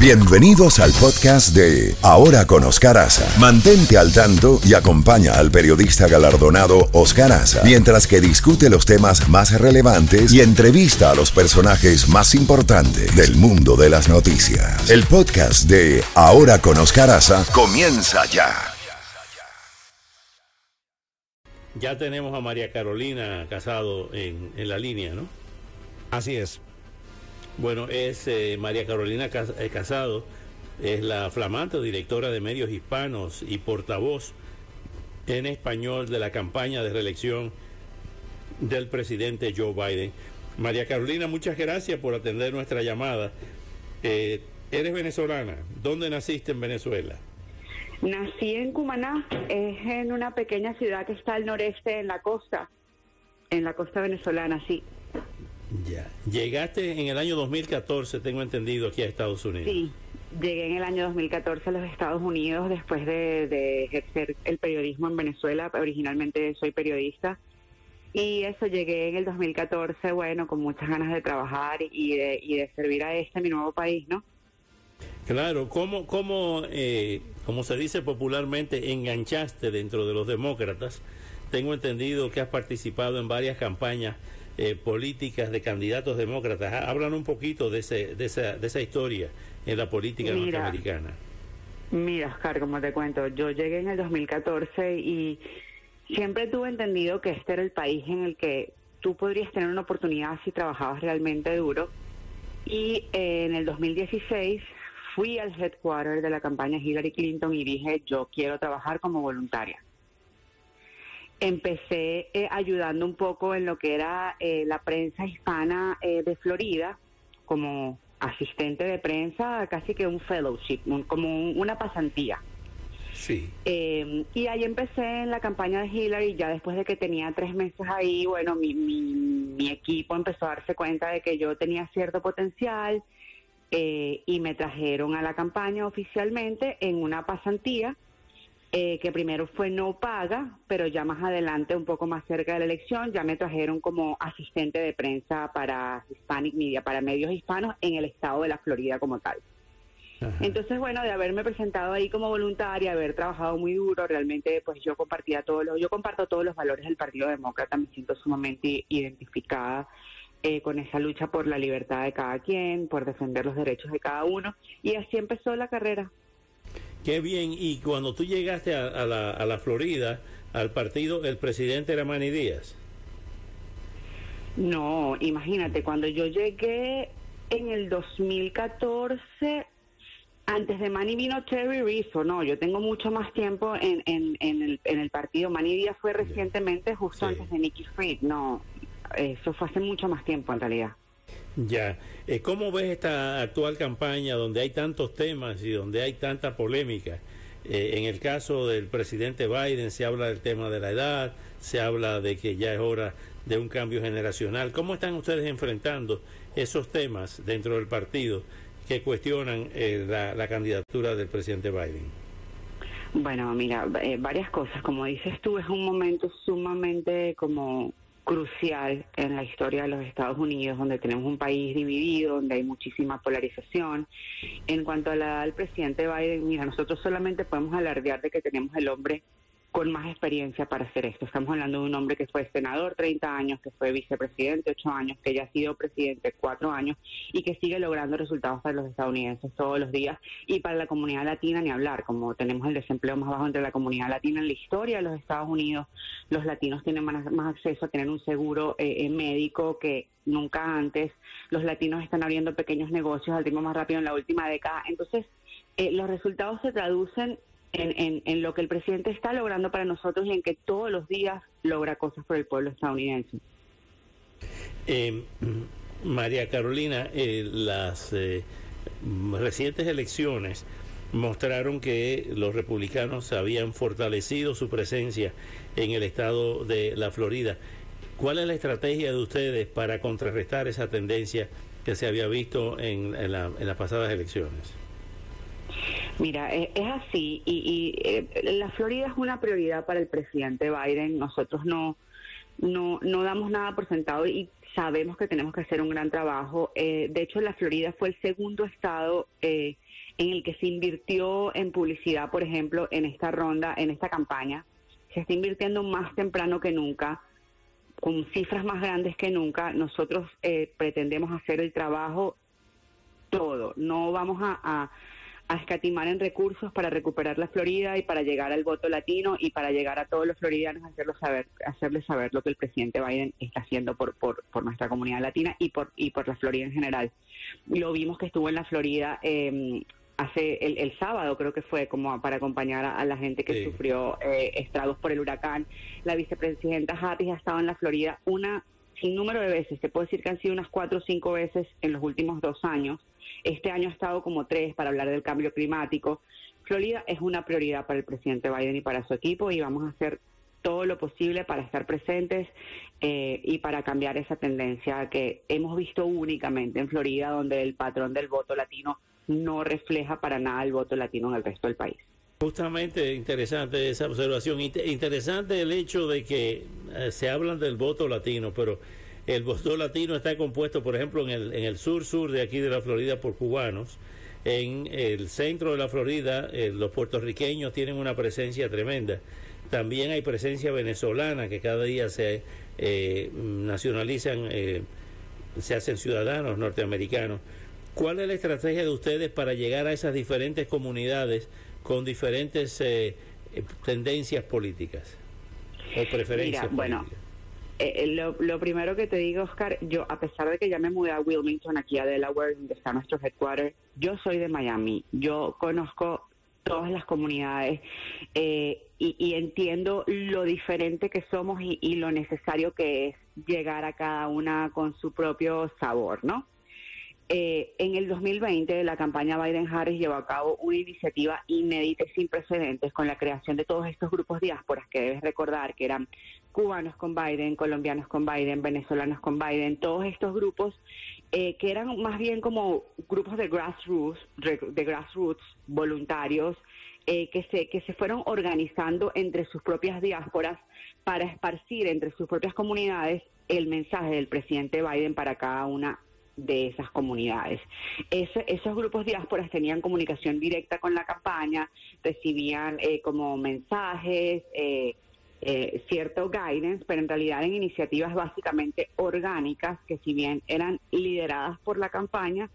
Bienvenidos al podcast de Ahora con Oscar Aza. Mantente al tanto y acompaña al periodista galardonado Oscar Aza mientras que discute los temas más relevantes y entrevista a los personajes más importantes del mundo de las noticias. El podcast de Ahora con Oscar Aza comienza ya. Ya tenemos a María Carolina Casado en, en la línea, ¿no? Así es. Bueno, es eh, María Carolina eh, Casado, es la flamante directora de medios hispanos y portavoz en español de la campaña de reelección del presidente Joe Biden. María Carolina, muchas gracias por atender nuestra llamada. Eh, eres venezolana. ¿Dónde naciste en Venezuela? Nací en Cumaná, es en una pequeña ciudad que está al noreste en la costa, en la costa venezolana, sí. Ya. Llegaste en el año 2014, tengo entendido, aquí a Estados Unidos. Sí, llegué en el año 2014 a los Estados Unidos después de, de ejercer el periodismo en Venezuela. Originalmente soy periodista. Y eso, llegué en el 2014, bueno, con muchas ganas de trabajar y de, y de servir a este, mi nuevo país, ¿no? Claro, ¿cómo, cómo eh, como se dice popularmente, enganchaste dentro de los demócratas? Tengo entendido que has participado en varias campañas eh, políticas de candidatos demócratas. Há- Hablan un poquito de, ese, de, esa, de esa historia en la política Mira. norteamericana. Mira, Oscar, como te cuento, yo llegué en el 2014 y siempre tuve entendido que este era el país en el que tú podrías tener una oportunidad si trabajabas realmente duro. Y eh, en el 2016 fui al headquarter de la campaña Hillary Clinton y dije, yo quiero trabajar como voluntaria. Empecé eh, ayudando un poco en lo que era eh, la prensa hispana eh, de Florida, como asistente de prensa, casi que un fellowship, un- como un- una pasantía. Sí. Eh, y ahí empecé en la campaña de Hillary, ya después de que tenía tres meses ahí, bueno, mi, mi, mi equipo empezó a darse cuenta de que yo tenía cierto potencial eh, y me trajeron a la campaña oficialmente en una pasantía eh, que primero fue no paga, pero ya más adelante, un poco más cerca de la elección, ya me trajeron como asistente de prensa para Hispanic Media, para medios hispanos en el estado de la Florida como tal. Ajá. Entonces, bueno, de haberme presentado ahí como voluntaria, haber trabajado muy duro, realmente pues yo compartía todos los, yo comparto todos los valores del Partido Demócrata, me siento sumamente identificada eh, con esa lucha por la libertad de cada quien, por defender los derechos de cada uno, y así empezó la carrera. Qué bien. Y cuando tú llegaste a, a la, a la Florida, al partido, el presidente era Manny Díaz. No, imagínate, cuando yo llegué en el 2014, antes de Manny vino Terry Rizzo, no, yo tengo mucho más tiempo en, en, en, el, en el partido. Manny Díaz fue recientemente, justo Sí. antes de Nicky Fried, no, eso fue hace mucho más tiempo en realidad. Ya. Eh, ¿Cómo ves esta actual campaña donde hay tantos temas y donde hay tanta polémica? Eh, en el caso del presidente Biden se habla del tema de la edad, se habla de que ya es hora de un cambio generacional. ¿Cómo están ustedes enfrentando esos temas dentro del partido que cuestionan eh, la, candidatura del presidente Biden? Bueno, mira, varias cosas. Como dices tú, es un momento sumamente como crucial en la historia de los Estados Unidos, donde tenemos un país dividido, donde hay muchísima polarización. En cuanto a la del presidente Biden, mira, nosotros solamente podemos alardear de que tenemos el hombre con más experiencia para hacer esto. Estamos hablando de un hombre que fue senador 30 años, que fue vicepresidente 8 años, que ya ha sido presidente 4 años y que sigue logrando resultados para los estadounidenses todos los días. Y para la comunidad latina ni hablar, como tenemos el desempleo más bajo entre la comunidad latina en la historia de los Estados Unidos, los latinos tienen más, más acceso a tener un seguro eh, eh, médico que nunca antes, los latinos están abriendo pequeños negocios al ritmo más rápido en la última década, entonces eh, los resultados se traducen en, en, lo que el presidente está logrando para nosotros y en que todos los días logra cosas por el pueblo estadounidense. Eh, María Carolina, eh, las eh, recientes elecciones mostraron que los republicanos habían fortalecido su presencia en el estado de la Florida. ¿Cuál es la estrategia de ustedes para contrarrestar esa tendencia que se había visto en las pasadas elecciones? Mira, eh, es así y, y, eh, la Florida es una prioridad para el presidente Biden. Nosotros no, no, no damos nada por sentado y sabemos que tenemos que hacer un gran trabajo. Eh, de hecho, la Florida fue el segundo estado eh, en el que se invirtió en publicidad, por ejemplo, en esta ronda, en esta campaña. Se está invirtiendo más temprano que nunca, con cifras más grandes que nunca. Nosotros eh, pretendemos hacer el trabajo todo. No vamos a, a escatimar en recursos para recuperar la Florida y para llegar al voto latino y para llegar a todos los floridianos hacerlos saber, hacerles saber lo que el presidente Biden está haciendo por, por, por, nuestra comunidad latina y por, y por la Florida en general. Lo vimos que estuvo en la Florida eh, hace el, el, sábado, creo que fue, como para acompañar a, la gente que sufrió eh, estragos por el huracán. La vicepresidenta Harris ha estado en la Florida una sin número de veces, te puedo decir que han sido unas cuatro o cinco veces en los últimos dos años. Este año ha estado como tres para hablar del cambio climático. Florida es una prioridad para el presidente Biden y para su equipo y vamos a hacer todo lo posible para estar presentes eh, y para cambiar esa tendencia que hemos visto únicamente en Florida, donde el patrón del voto latino no refleja para nada el voto latino en el resto del país. Justamente interesante esa observación. Interesante el hecho de que eh, se hablan del voto latino, pero el voto latino está compuesto, por ejemplo, en el, en el sur-sur de aquí de la Florida por cubanos. En el centro de la Florida, eh, los puertorriqueños tienen una presencia tremenda. También hay presencia venezolana que cada día se eh, nacionalizan, se hacen ciudadanos norteamericanos. ¿Cuál es la estrategia de ustedes para llegar a esas diferentes comunidades? con diferentes tendencias políticas o preferencias Bueno, eh, lo, lo, primero que te digo, Oscar, yo a pesar de que ya me mudé a Wilmington, aquí a Delaware, donde está nuestro headquarter, yo soy de Miami. Yo conozco todas las comunidades y, y, entiendo lo diferente que somos y, y lo necesario que es llegar a cada una con su propio sabor, ¿no? Eh, en el 2020, la campaña Biden-Harris llevó a cabo una iniciativa inédita y sin precedentes con la creación de todos estos grupos diásporas que debes recordar que eran cubanos con Biden, colombianos con Biden, venezolanos con Biden, todos estos grupos eh, que eran más bien como grupos de grassroots, de grassroots voluntarios eh, que se que se fueron organizando entre sus propias diásporas para esparcir entre sus propias comunidades el mensaje del presidente Biden para cada una de esas comunidades. esos grupos diásporas tenían comunicación directa con la campaña, recibían eh, como mensajes, eh, eh, cierto guidance, pero en realidad en iniciativas básicamente orgánicas que si bien eran lideradas por la campaña,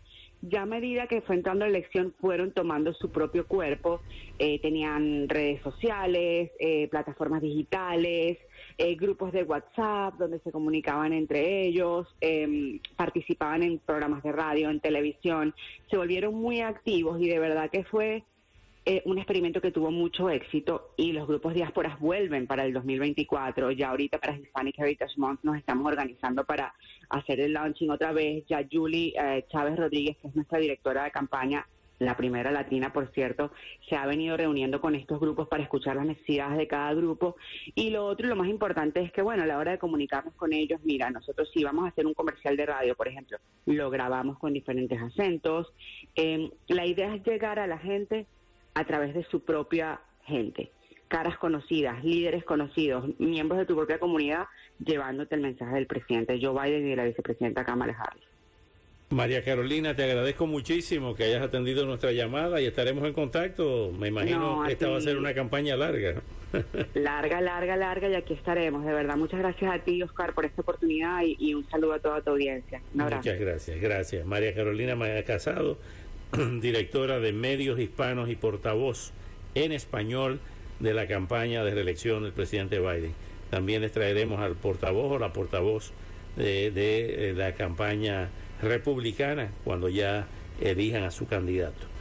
ya a medida que fue entrando la elección fueron tomando su propio cuerpo, eh, tenían redes sociales, eh, plataformas digitales, eh, grupos de WhatsApp donde se comunicaban entre ellos, em, participaban en programas de radio, en televisión, se volvieron muy activos y de verdad que fue eh, un experimento que tuvo mucho éxito y los grupos diásporas vuelven para el 2024. Ya ahorita para Hispanic Heritage Month nos estamos organizando para hacer el launching otra vez. Ya Julie eh, Chávez Rodríguez, que es nuestra directora de campaña, la primera latina, por cierto, se ha venido reuniendo con estos grupos para escuchar las necesidades de cada grupo. Y lo otro y lo más importante es que, bueno, a la hora de comunicarnos con ellos, mira, nosotros sí vamos a hacer un comercial de radio, por ejemplo, lo grabamos con diferentes acentos. Eh, la idea es llegar a la gente a través de su propia gente, caras conocidas, líderes conocidos, miembros de tu propia comunidad, llevándote el mensaje del presidente Joe Biden y de la vicepresidenta Kamala Harris. María Carolina, te agradezco muchísimo que hayas atendido nuestra llamada y estaremos en contacto. Me imagino que esta va a ser una campaña larga. larga, larga, larga y aquí estaremos. De verdad, muchas gracias a ti, Oscar, por esta oportunidad y, un saludo a toda tu audiencia. Muchas gracias, gracias. María Carolina Maya Casado directora de Medios Hispanos y portavoz en español de la campaña de reelección del presidente Biden. También les traeremos al portavoz o la portavoz de, de eh, la campaña republicana cuando ya elijan a su candidato.